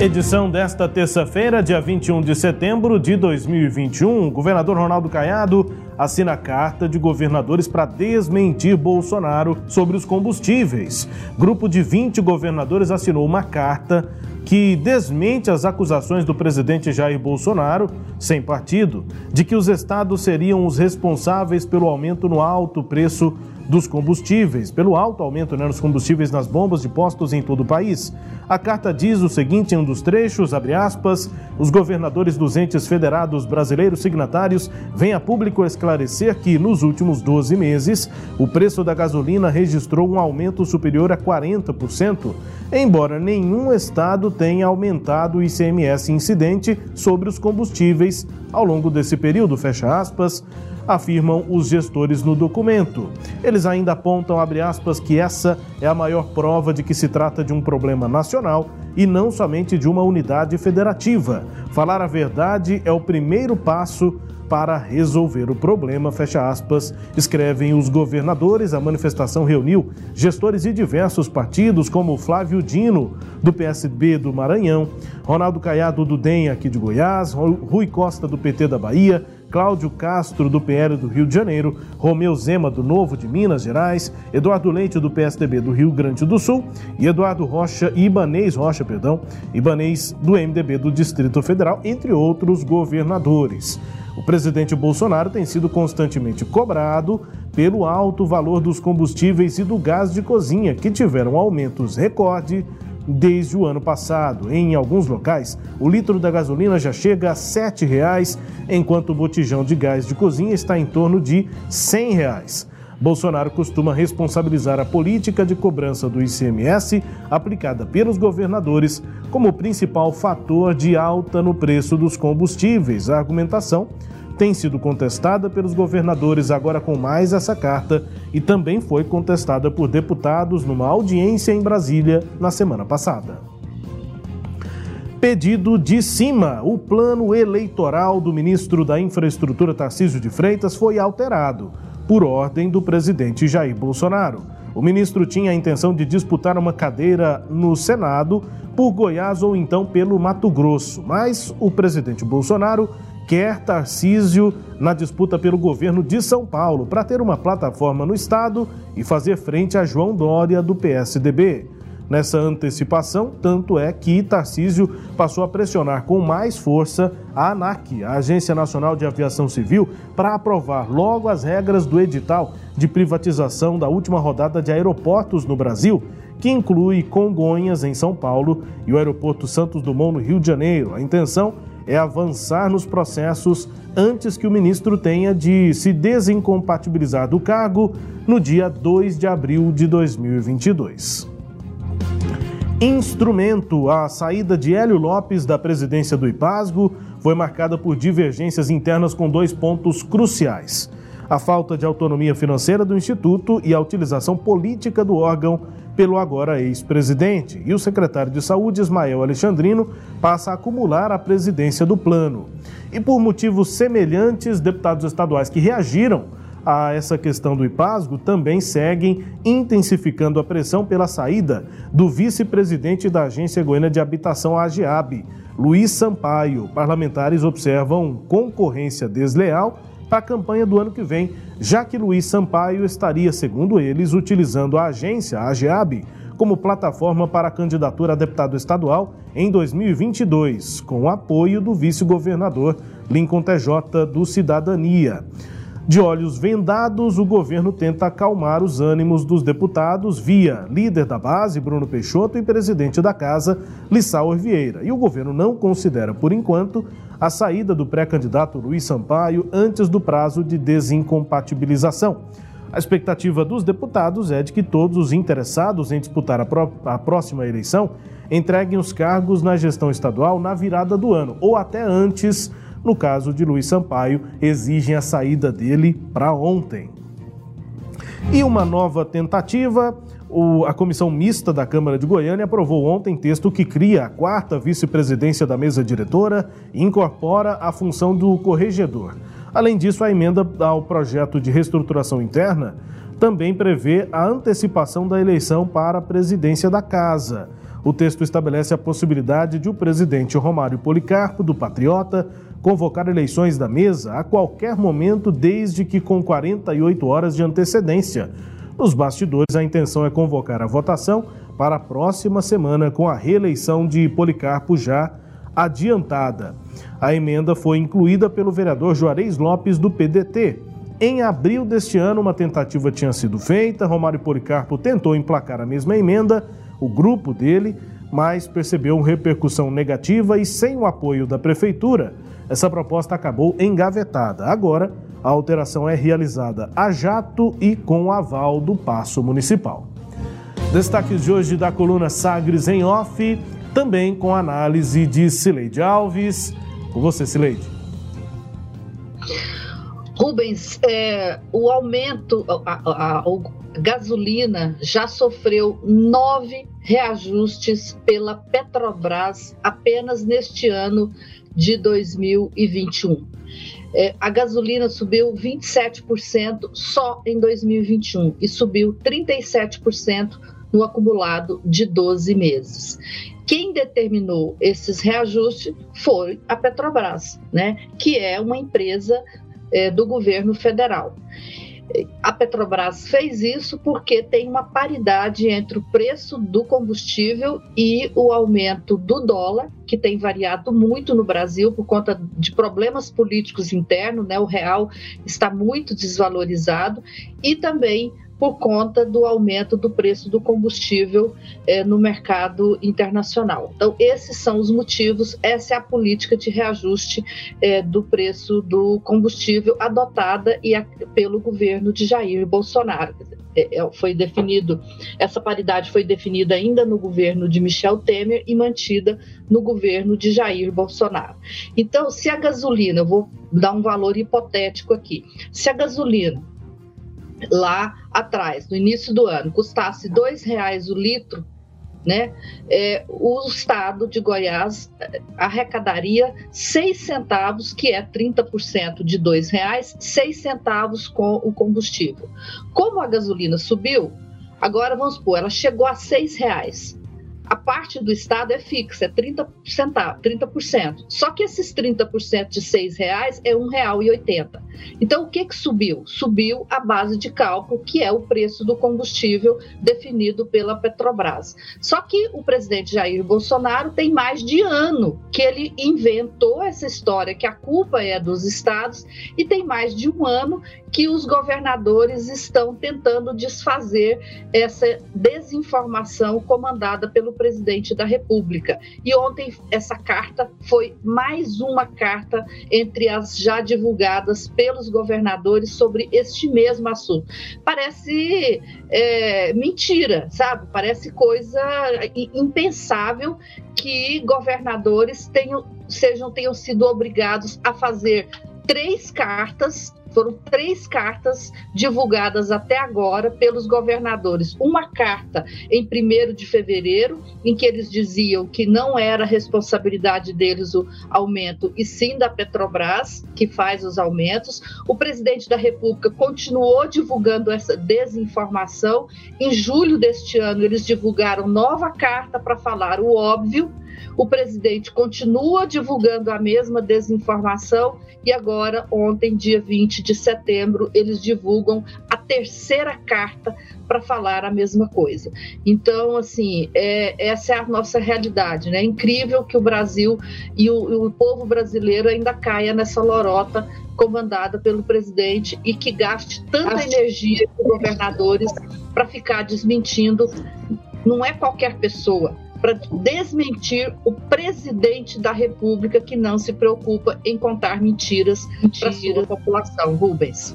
Edição desta terça-feira, dia 21 de setembro de 2021. O governador Ronaldo Caiado assina carta de governadores para desmentir Bolsonaro sobre os combustíveis. Grupo de 20 governadores assinou uma carta que desmente as acusações do presidente Jair Bolsonaro, sem partido, de que os estados seriam os responsáveis pelo aumento no alto preço dos combustíveis, pelo alto aumento né, nos combustíveis nas bombas de postos em todo o país. A carta diz o seguinte em um dos trechos, abre aspas, os governadores dos entes federados brasileiros signatários vêm a público esclarecer que, nos últimos 12 meses, o preço da gasolina registrou um aumento superior a 40%, embora nenhum estado tenha aumentado o ICMS incidente sobre os combustíveis ao longo desse período, fecha aspas, afirmam os gestores no documento. Eles ainda apontam, aspas, que essa é a maior prova de que se trata de um problema nacional e não somente de uma unidade federativa. Falar a verdade é o primeiro passo para resolver o problema, fecha aspas, escrevem os governadores. A manifestação reuniu gestores de diversos partidos, como Flávio Dino, do PSB do Maranhão, Ronaldo Caiado, do DEM aqui de Goiás, Rui Costa, do PT da Bahia, Cláudio Castro, do PL do Rio de Janeiro, Romeu Zema, do Novo de Minas Gerais, Eduardo Leite, do PSDB do Rio Grande do Sul e Eduardo Rocha, Ibanês Rocha, perdão, Ibanês do MDB do Distrito Federal, entre outros governadores. O presidente Bolsonaro tem sido constantemente cobrado pelo alto valor dos combustíveis e do gás de cozinha, que tiveram aumentos recorde desde o ano passado. Em alguns locais, o litro da gasolina já chega a R$ 7,00, enquanto o botijão de gás de cozinha está em torno de R$ 100. Bolsonaro costuma responsabilizar a política de cobrança do ICMS aplicada pelos governadores como principal fator de alta no preço dos combustíveis. A argumentação tem sido contestada pelos governadores agora com mais essa carta e também foi contestada por deputados numa audiência em Brasília na semana passada. Pedido de cima: o plano eleitoral do ministro da Infraestrutura Tarcísio de Freitas foi alterado por ordem do presidente Jair Bolsonaro. O ministro tinha a intenção de disputar uma cadeira no Senado por Goiás ou então pelo Mato Grosso, mas o presidente Bolsonaro quer Tarcísio na disputa pelo governo de São Paulo para ter uma plataforma no estado e fazer frente a João Dória do PSDB. Nessa antecipação, tanto é que Tarcísio passou a pressionar com mais força a ANAC, a Agência Nacional de Aviação Civil, para aprovar logo as regras do edital de privatização da última rodada de aeroportos no Brasil, que inclui Congonhas, em São Paulo, e o Aeroporto Santos Dumont, no Rio de Janeiro. A intenção é avançar nos processos antes que o ministro tenha de se desincompatibilizar do cargo no dia 2 de abril de 2022. Instrumento: a saída de Hélio Lopes da presidência do IPASGO foi marcada por divergências internas com dois pontos cruciais a falta de autonomia financeira do Instituto e a utilização política do órgão pelo agora ex-presidente. E o secretário de Saúde, Ismael Alexandrino, passa a acumular a presidência do plano. E por motivos semelhantes, deputados estaduais que reagiram a essa questão do IPASGO também seguem intensificando a pressão pela saída do vice-presidente da Agência Goiana de Habitação, a AGEAB, Luiz Sampaio. Parlamentares observam concorrência desleal para a campanha do ano que vem, já que Luiz Sampaio estaria, segundo eles, utilizando a agência, a AGEAB, como plataforma para a candidatura a deputado estadual em 2022, com o apoio do vice-governador Lincoln TJ do Cidadania. De olhos vendados, o governo tenta acalmar os ânimos dos deputados via líder da base, Bruno Peixoto, e presidente da casa, Lissauer Vieira. E o governo não considera, por enquanto, a saída do pré-candidato Luiz Sampaio antes do prazo de desincompatibilização. A expectativa dos deputados é de que todos os interessados em disputar a, a próxima eleição entreguem os cargos na gestão estadual na virada do ano ou até antes no caso de Luiz Sampaio, exigem a saída dele para ontem. E uma nova tentativa, a Comissão Mista da Câmara de Goiânia aprovou ontem texto que cria a quarta vice-presidência da mesa diretora e incorpora a função do corregedor. Além disso, a emenda ao projeto de reestruturação interna também prevê a antecipação da eleição para a presidência da Casa. O texto estabelece a possibilidade de o presidente Romário Policarpo, do Patriota, convocar eleições da mesa a qualquer momento, desde que com 48 horas de antecedência. Nos bastidores, a intenção é convocar a votação para a próxima semana, com a reeleição de Policarpo já adiantada. A emenda foi incluída pelo vereador Juarez Lopes, do PDT. Em abril deste ano, uma tentativa tinha sido feita, Romário Policarpo tentou emplacar a mesma emenda, o grupo dele, mas percebeu repercussão negativa e sem o apoio da prefeitura, essa proposta acabou engavetada. Agora, a alteração é realizada a jato e com aval do Paço Municipal. Destaques de hoje da coluna Sagres em Off também com análise de Cileide Alves. Com você, Cileide. Rubens, é, o aumento, a, a, a, gasolina já sofreu nove reajustes pela Petrobras apenas neste ano de 2021. É, a gasolina subiu 27% só em 2021 e subiu 37% no acumulado de 12 meses. Quem determinou esses reajustes foi a Petrobras, né, que é uma empresa é, do governo federal. A Petrobras fez isso porque tem uma paridade entre o preço do combustível e o aumento do dólar, que tem variado muito no Brasil por conta de problemas políticos internos, né? O real está muito desvalorizado e também por conta do aumento do preço do combustível é, no mercado internacional. Então, esses são os motivos, essa é a política de reajuste é, do preço do combustível adotada e a, pelo governo de Jair Bolsonaro. É, é, foi definido, essa paridade foi definida ainda no governo de Michel Temer e mantida no governo de Jair Bolsonaro. Então, se a gasolina, eu vou dar um valor hipotético aqui, se a gasolina lá atrás, no início do ano, custasse R$ reais o litro, né, é, o estado de Goiás é, arrecadaria seis centavos, que é 30% de R$ reais, seis centavos com o combustível. Como a gasolina subiu, agora vamos supor, ela chegou a seis reais a parte do Estado é fixa, é 30%. 30%. Só que esses 30% de R$ reais é R$ 1,80. Então, o que, que subiu? Subiu a base de cálculo, que é o preço do combustível definido pela Petrobras. Só que o presidente Jair Bolsonaro tem mais de ano que ele inventou essa história, que a culpa é dos estados, e tem mais de um ano que os governadores estão tentando desfazer essa desinformação comandada pelo presidente da República. E ontem essa carta foi mais uma carta entre as já divulgadas pelos governadores sobre este mesmo assunto. Parece é, mentira, sabe? Parece coisa impensável que governadores tenham, sejam, tenham sido obrigados a fazer três cartas foram três cartas divulgadas até agora pelos governadores. Uma carta em 1 de fevereiro, em que eles diziam que não era responsabilidade deles o aumento, e sim da Petrobras, que faz os aumentos. O presidente da República continuou divulgando essa desinformação. Em julho deste ano, eles divulgaram nova carta para falar o óbvio o presidente continua divulgando a mesma desinformação e agora, ontem, dia 20 de setembro, eles divulgam a terceira carta para falar a mesma coisa. Então, assim, é, essa é a nossa realidade. Né? É incrível que o Brasil e o, o povo brasileiro ainda caia nessa lorota comandada pelo presidente e que gaste tanta energia com governadores para ficar desmentindo. Não é qualquer pessoa para desmentir o presidente da República que não se preocupa em contar mentiras para a sua população. Rubens.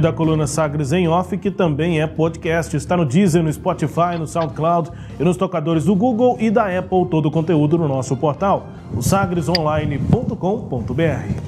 da coluna Sagres em Off, que também é podcast. Está no Deezer, no Spotify, no SoundCloud e nos tocadores do Google e da Apple. Todo o conteúdo no nosso portal, o sagresonline.com.br.